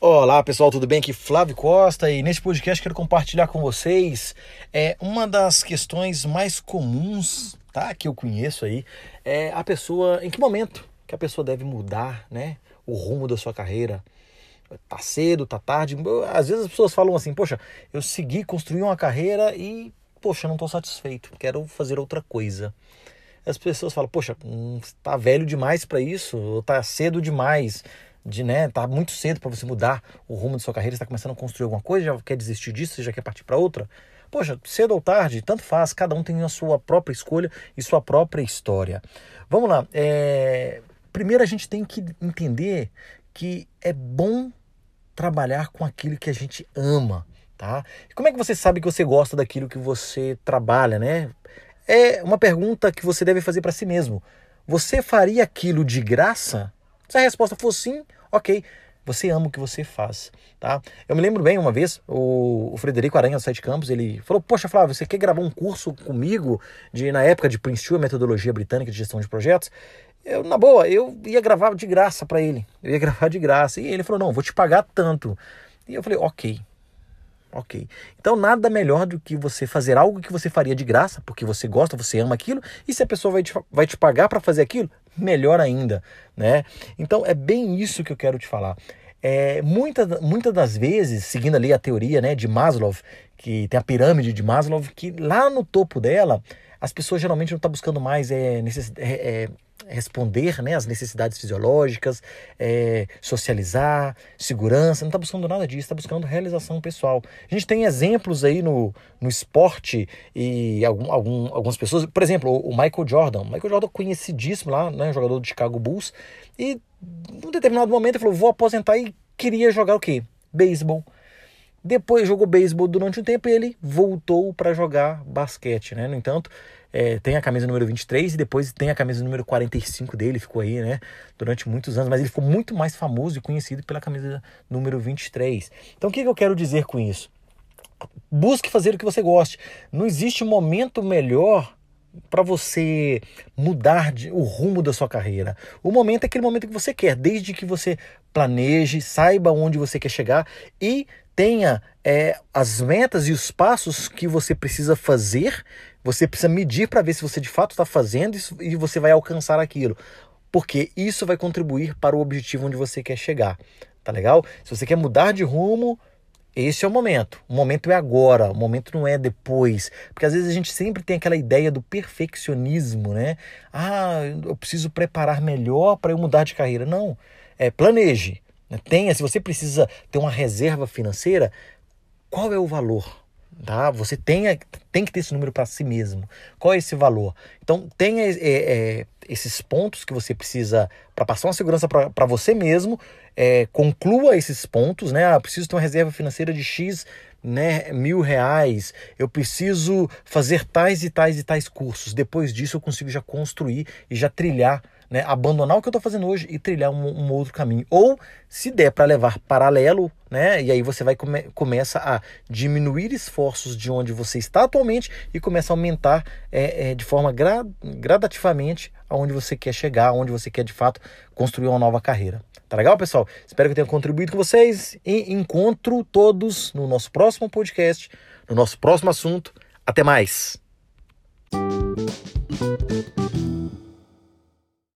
Olá pessoal, tudo bem? Aqui Flávio Costa e neste podcast quero compartilhar com vocês é, uma das questões mais comuns tá, que eu conheço aí é a pessoa, em que momento que a pessoa deve mudar né, o rumo da sua carreira. Tá cedo, tá tarde. Às vezes as pessoas falam assim, poxa, eu segui, construí uma carreira e, poxa, não estou satisfeito, quero fazer outra coisa as pessoas falam, poxa, hum, tá velho demais para isso, ou tá cedo demais, de, né, tá muito cedo para você mudar o rumo de sua carreira, está começando a construir alguma coisa, já quer desistir disso, já quer partir para outra. Poxa, cedo ou tarde, tanto faz, cada um tem a sua própria escolha e sua própria história. Vamos lá, é... primeiro a gente tem que entender que é bom trabalhar com aquilo que a gente ama, tá? Como é que você sabe que você gosta daquilo que você trabalha, né? É uma pergunta que você deve fazer para si mesmo. Você faria aquilo de graça? Se a resposta for sim, ok, você ama o que você faz, tá? Eu me lembro bem uma vez, o, o Frederico Aranha do Sete Campos, ele falou, poxa Flávio, você quer gravar um curso comigo, de na época de Prince 2, a metodologia britânica de gestão de projetos? Eu, na boa, eu ia gravar de graça para ele, eu ia gravar de graça, e ele falou, não, vou te pagar tanto. E eu falei, ok, Ok. Então nada melhor do que você fazer algo que você faria de graça, porque você gosta, você ama aquilo, e se a pessoa vai te, vai te pagar para fazer aquilo, melhor ainda, né? Então é bem isso que eu quero te falar. É, muitas muita das vezes, seguindo ali a teoria né, de Maslow, que tem a pirâmide de Maslow, que lá no topo dela, as pessoas geralmente não estão tá buscando mais é, necess, é, é responder né, às necessidades fisiológicas, é, socializar, segurança, não está buscando nada disso, está buscando realização pessoal. A gente tem exemplos aí no, no esporte e algum, algum, algumas pessoas, por exemplo, o Michael Jordan. O Michael Jordan conhecidíssimo lá, né, jogador do Chicago Bulls, e num determinado momento ele falou: vou aposentar e queria jogar o quê? Beisebol. Depois jogou beisebol durante um tempo e ele voltou para jogar basquete, né? No entanto, é, tem a camisa número 23 e depois tem a camisa número 45 dele, ficou aí, né, durante muitos anos, mas ele ficou muito mais famoso e conhecido pela camisa número 23. Então o que, que eu quero dizer com isso? Busque fazer o que você goste. Não existe momento melhor para você mudar de, o rumo da sua carreira. O momento é aquele momento que você quer, desde que você planeje, saiba onde você quer chegar e tenha é, as metas e os passos que você precisa fazer você precisa medir para ver se você de fato está fazendo isso e você vai alcançar aquilo. Porque isso vai contribuir para o objetivo onde você quer chegar. Tá legal? Se você quer mudar de rumo, esse é o momento. O momento é agora, o momento não é depois. Porque às vezes a gente sempre tem aquela ideia do perfeccionismo, né? Ah, eu preciso preparar melhor para eu mudar de carreira. Não. É, planeje. Tenha, se você precisa ter uma reserva financeira, qual é o valor? Tá? Você tenha, tem que ter esse número para si mesmo. Qual é esse valor? Então, tenha é, é, esses pontos que você precisa para passar uma segurança para você mesmo. É, conclua esses pontos, né? Ah, preciso ter uma reserva financeira de X né, mil reais, eu preciso fazer tais e tais e tais cursos. Depois disso, eu consigo já construir e já trilhar né, abandonar o que eu estou fazendo hoje e trilhar um, um, outro caminho. Ou, se der para levar paralelo, né, e aí você vai come, começa a diminuir esforços de onde você está atualmente e começa a aumentar é, é, de forma gra, gradativamente aonde você quer chegar, aonde você quer de fato construir uma nova carreira. Tá legal, pessoal? Espero que eu tenha contribuído com vocês e encontro todos no nosso próximo podcast, no nosso próximo assunto. Até mais!